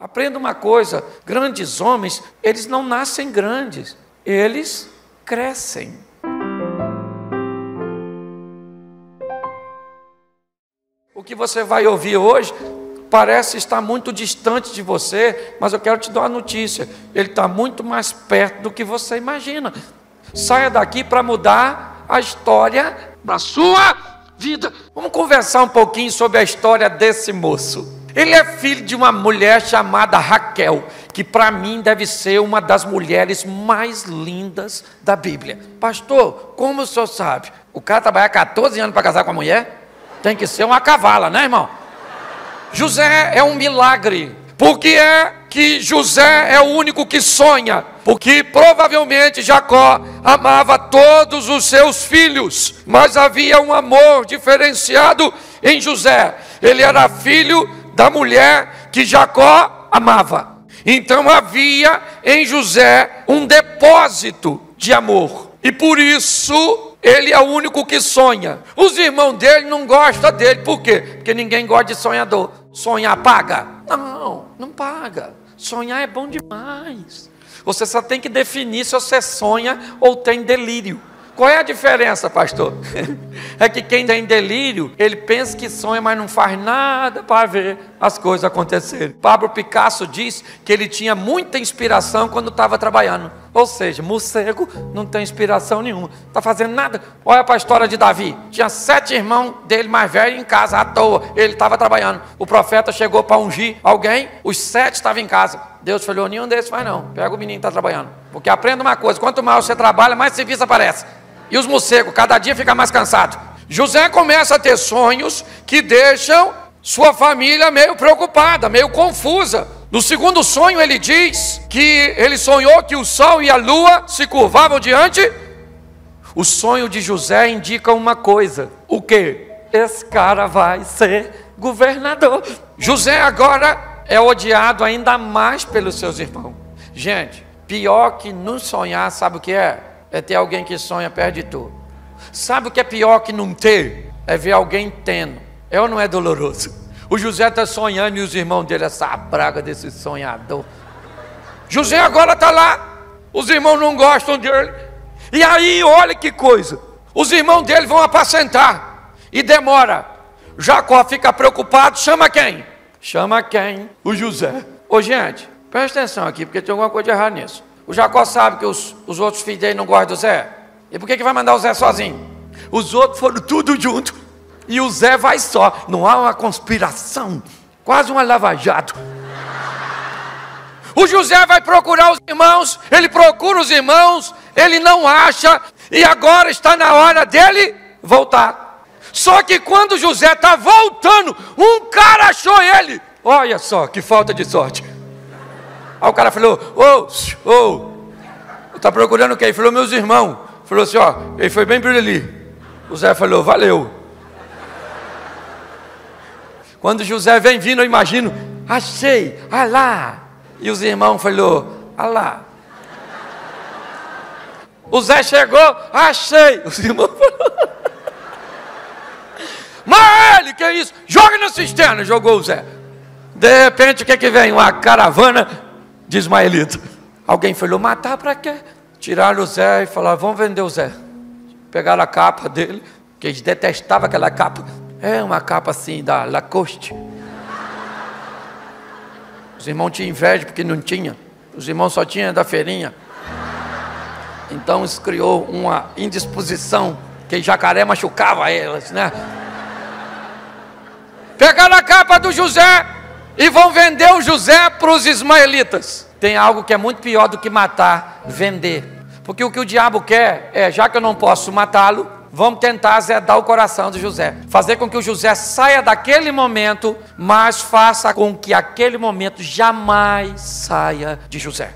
Aprenda uma coisa: grandes homens, eles não nascem grandes, eles crescem. O que você vai ouvir hoje parece estar muito distante de você, mas eu quero te dar uma notícia: ele está muito mais perto do que você imagina. Saia daqui para mudar a história da sua vida. Vamos conversar um pouquinho sobre a história desse moço. Ele é filho de uma mulher chamada Raquel, que para mim deve ser uma das mulheres mais lindas da Bíblia. Pastor, como o senhor sabe? O cara trabalhar 14 anos para casar com a mulher? Tem que ser uma cavala, né, irmão? José é um milagre. Por que é que José é o único que sonha? Porque provavelmente Jacó amava todos os seus filhos, mas havia um amor diferenciado em José. Ele era filho da mulher que Jacó amava. Então havia em José um depósito de amor. E por isso ele é o único que sonha. Os irmãos dele não gostam dele. Por quê? Porque ninguém gosta de sonhador. Sonhar paga? Não, não paga. Sonhar é bom demais. Você só tem que definir se você sonha ou tem delírio. Qual é a diferença, pastor? É que quem tem delírio, ele pensa que sonha, mas não faz nada para ver as coisas acontecerem. Pablo Picasso diz que ele tinha muita inspiração quando estava trabalhando. Ou seja, morcego não tem inspiração nenhuma, está fazendo nada. Olha para a história de Davi: tinha sete irmãos dele mais velhos em casa, à toa, ele estava trabalhando. O profeta chegou para ungir alguém, os sete estavam em casa. Deus falou: nenhum desses vai não, pega o menino que está trabalhando. Porque aprenda uma coisa: quanto mais você trabalha, mais serviço aparece. E os morcegos, cada dia fica mais cansado. José começa a ter sonhos que deixam sua família meio preocupada, meio confusa. No segundo sonho, ele diz que ele sonhou que o sol e a lua se curvavam diante. O sonho de José indica uma coisa: o que? Esse cara vai ser governador. José agora é odiado ainda mais pelos seus irmãos. Gente, pior que não sonhar, sabe o que é? é ter alguém que sonha perto de tu. Sabe o que é pior que não ter? É ver alguém tendo. É ou não é doloroso? O José está sonhando e os irmãos dele, essa praga desse sonhador. José agora está lá, os irmãos não gostam dele. E aí, olha que coisa: os irmãos dele vão apacentar e demora. Jacó fica preocupado, chama quem? Chama quem? O José. Ô gente, presta atenção aqui, porque tem alguma coisa de errado nisso. O Jacó sabe que os, os outros filhos dele não gostam do Zé. E por que, que vai mandar o Zé sozinho? Os outros foram tudo junto. E o Zé vai só. Não há uma conspiração. Quase uma lava-jato. O José vai procurar os irmãos. Ele procura os irmãos. Ele não acha. E agora está na hora dele voltar. Só que quando José está voltando, um cara achou ele. Olha só que falta de sorte. Aí o cara falou: Ô, oh, ô, oh, está procurando quem? Falou: Meus irmãos. Falou assim: Ó, ele foi bem por ali. O Zé falou: Valeu. Quando José vem vindo, eu imagino: Achei, ah lá. E os irmãos falou: Ah lá. O Zé chegou, achei. Os irmãos falaram: Mas ele, que é isso? Joga na cisterna, jogou o Zé. De repente, o que, que vem? Uma caravana de Ismaelita. Alguém falou: matar para quê? Tiraram o Zé e falaram: vamos vender o Zé. Pegaram a capa dele, que eles detestavam aquela capa. É uma capa assim da Lacoste. Os irmãos tinham inveja porque não tinha. Os irmãos só tinham da feirinha. Então isso criou uma indisposição que jacaré machucava elas, né? Pegaram a capa do José e vão vender o José para os ismaelitas. Tem algo que é muito pior do que matar, vender. Porque o que o diabo quer é, já que eu não posso matá-lo, vamos tentar azedar o coração do José. Fazer com que o José saia daquele momento, mas faça com que aquele momento jamais saia de José.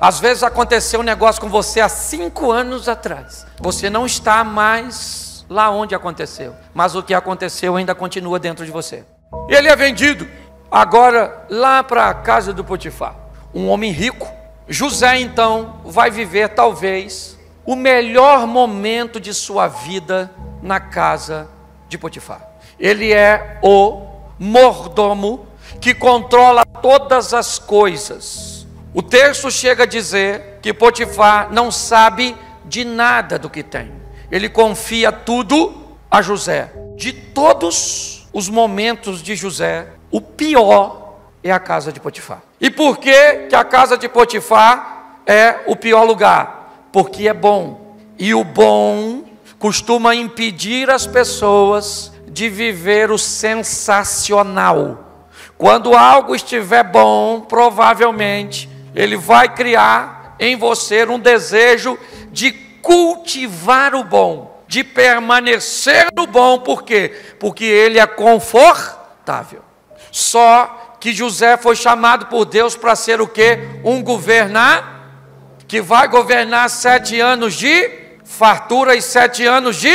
Às vezes aconteceu um negócio com você há cinco anos atrás. Você não está mais lá onde aconteceu, mas o que aconteceu ainda continua dentro de você. Ele é vendido agora lá para a casa do Potifar, um homem rico. José então vai viver talvez o melhor momento de sua vida na casa de Potifar. Ele é o mordomo que controla todas as coisas. O texto chega a dizer que Potifar não sabe de nada do que tem. Ele confia tudo a José. De todos os momentos de José, o pior é a casa de Potifar. E por que, que a casa de Potifar é o pior lugar? Porque é bom. E o bom costuma impedir as pessoas de viver o sensacional. Quando algo estiver bom, provavelmente ele vai criar em você um desejo de cultivar o bom, de permanecer no bom, por quê? Porque ele é confortável. Só que José foi chamado por Deus para ser o que? Um governar, que vai governar sete anos de fartura e sete anos de.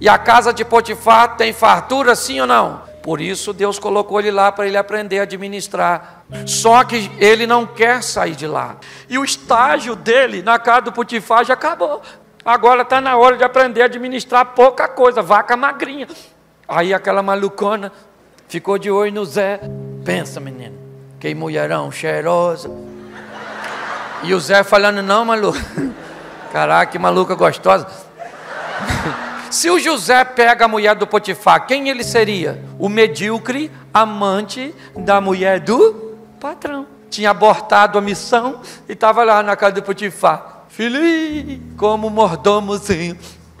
E a casa de Potifar tem fartura, sim ou não? Por isso Deus colocou ele lá para ele aprender a administrar. Só que ele não quer sair de lá. E o estágio dele na casa do Potifar já acabou. Agora está na hora de aprender a administrar pouca coisa, vaca magrinha. Aí aquela malucona ficou de olho no Zé. Pensa, menino, que mulherão cheirosa. E o Zé falando, não, maluco. Caraca, que maluca gostosa. Se o José pega a mulher do Potifar, quem ele seria? O medíocre amante da mulher do patrão. Tinha abortado a missão e estava lá na casa do Potifar. Feliz como mordomozinho.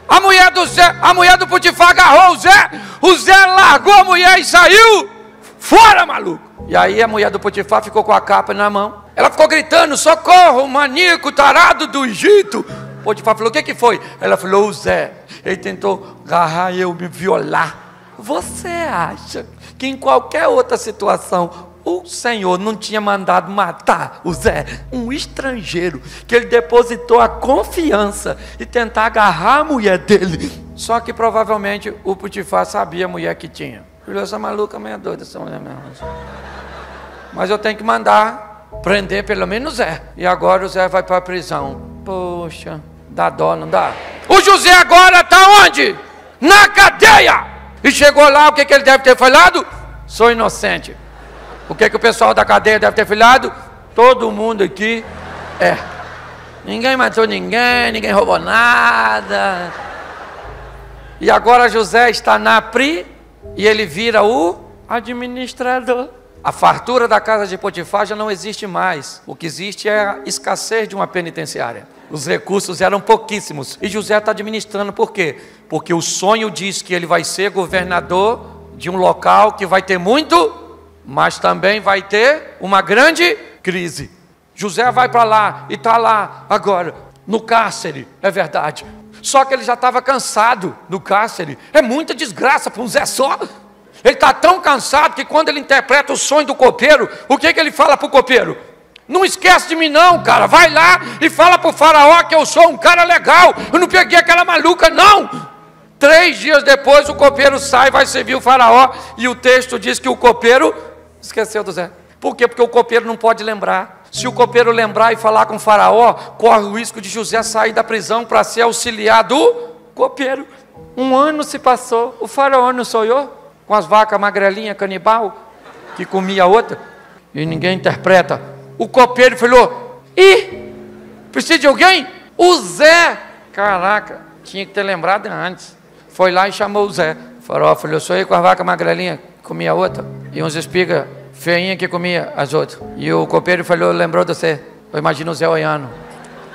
A mulher do Zé, a mulher do Potifar agarrou o Zé. O Zé largou a mulher e saiu. Fora, maluco! E aí a mulher do Potifar ficou com a capa na mão. Ela ficou gritando: socorro, maníaco tarado do Egito. Potifar falou: o que, que foi? Ela falou: o Zé ele tentou agarrar eu, me violar. Você acha que em qualquer outra situação o Senhor não tinha mandado matar o Zé, um estrangeiro, que ele depositou a confiança e tentar agarrar a mulher dele. Só que provavelmente o Putifar sabia a mulher que tinha. Filho, essa maluca meia doida, essa mulher mesmo. Mas eu tenho que mandar prender pelo menos o Zé. E agora o Zé vai para a prisão. Poxa, dá dó, não dá? O José agora está onde? Na cadeia. E chegou lá, o que, que ele deve ter falado? Sou inocente. O que, que o pessoal da cadeia deve ter falado? Todo mundo aqui é. Ninguém matou ninguém, ninguém roubou nada. E agora José está na PRI e ele vira o administrador. A fartura da casa de Potifar já não existe mais. O que existe é a escassez de uma penitenciária. Os recursos eram pouquíssimos. E José está administrando por quê? Porque o sonho diz que ele vai ser governador de um local que vai ter muito, mas também vai ter uma grande crise. José vai para lá e está lá agora, no cárcere, é verdade. Só que ele já estava cansado no cárcere. É muita desgraça para um Zé só. Ele está tão cansado que quando ele interpreta o sonho do copeiro, o que, que ele fala para o copeiro? Não esquece de mim, não, cara. Vai lá e fala para o faraó que eu sou um cara legal. Eu não peguei aquela maluca, não. Três dias depois o copeiro sai, vai servir o faraó. E o texto diz que o copeiro esqueceu do Zé. Por quê? Porque o copeiro não pode lembrar. Se o copeiro lembrar e falar com o faraó, corre o risco de José sair da prisão para ser auxiliar do copeiro. Um ano se passou, o faraó não sonhou com as vacas magrelinhas canibal que comia outra e ninguém interpreta o copeiro falou: Ih, precisa de alguém? O Zé. Caraca, tinha que ter lembrado antes. Foi lá e chamou o Zé. Farol falou: Sou eu com a vaca magrelinha, comia outra. E uns espigas feinha que comia as outras. E o copeiro falou: Lembrou de você? Eu imagino o Zé olhando.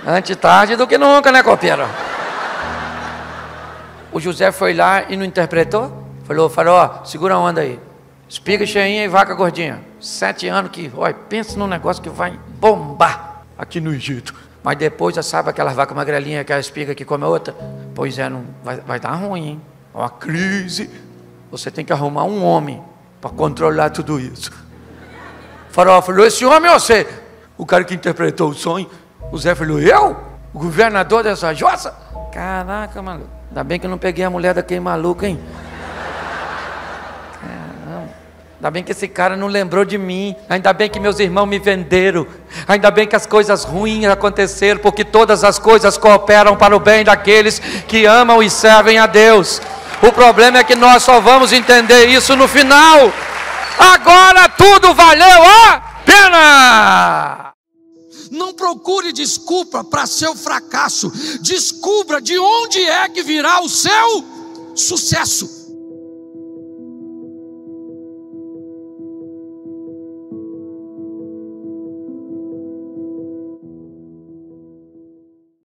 Antes tarde do que nunca, né, copeiro? O José foi lá e não interpretou? Falou: Farol, segura a onda aí. Espiga cheinha e vaca gordinha. Sete anos que, olha, pensa num negócio que vai bombar aqui no Egito. Mas depois já sabe aquela vaca magrelinha, aquela espiga que come outra. Pois é, não, vai, vai dar ruim, hein? Uma crise. Você tem que arrumar um homem para controlar tudo isso. O farol falou: Esse homem é você. O cara que interpretou o sonho, o Zé falou: Eu? O governador dessa jossa? Caraca, maluco. Ainda bem que eu não peguei a mulher daquele maluco, hein? Ainda bem que esse cara não lembrou de mim. Ainda bem que meus irmãos me venderam. Ainda bem que as coisas ruins aconteceram, porque todas as coisas cooperam para o bem daqueles que amam e servem a Deus. O problema é que nós só vamos entender isso no final. agora tudo valeu a pena. Não procure desculpa para seu fracasso. Descubra de onde é que virá o seu sucesso.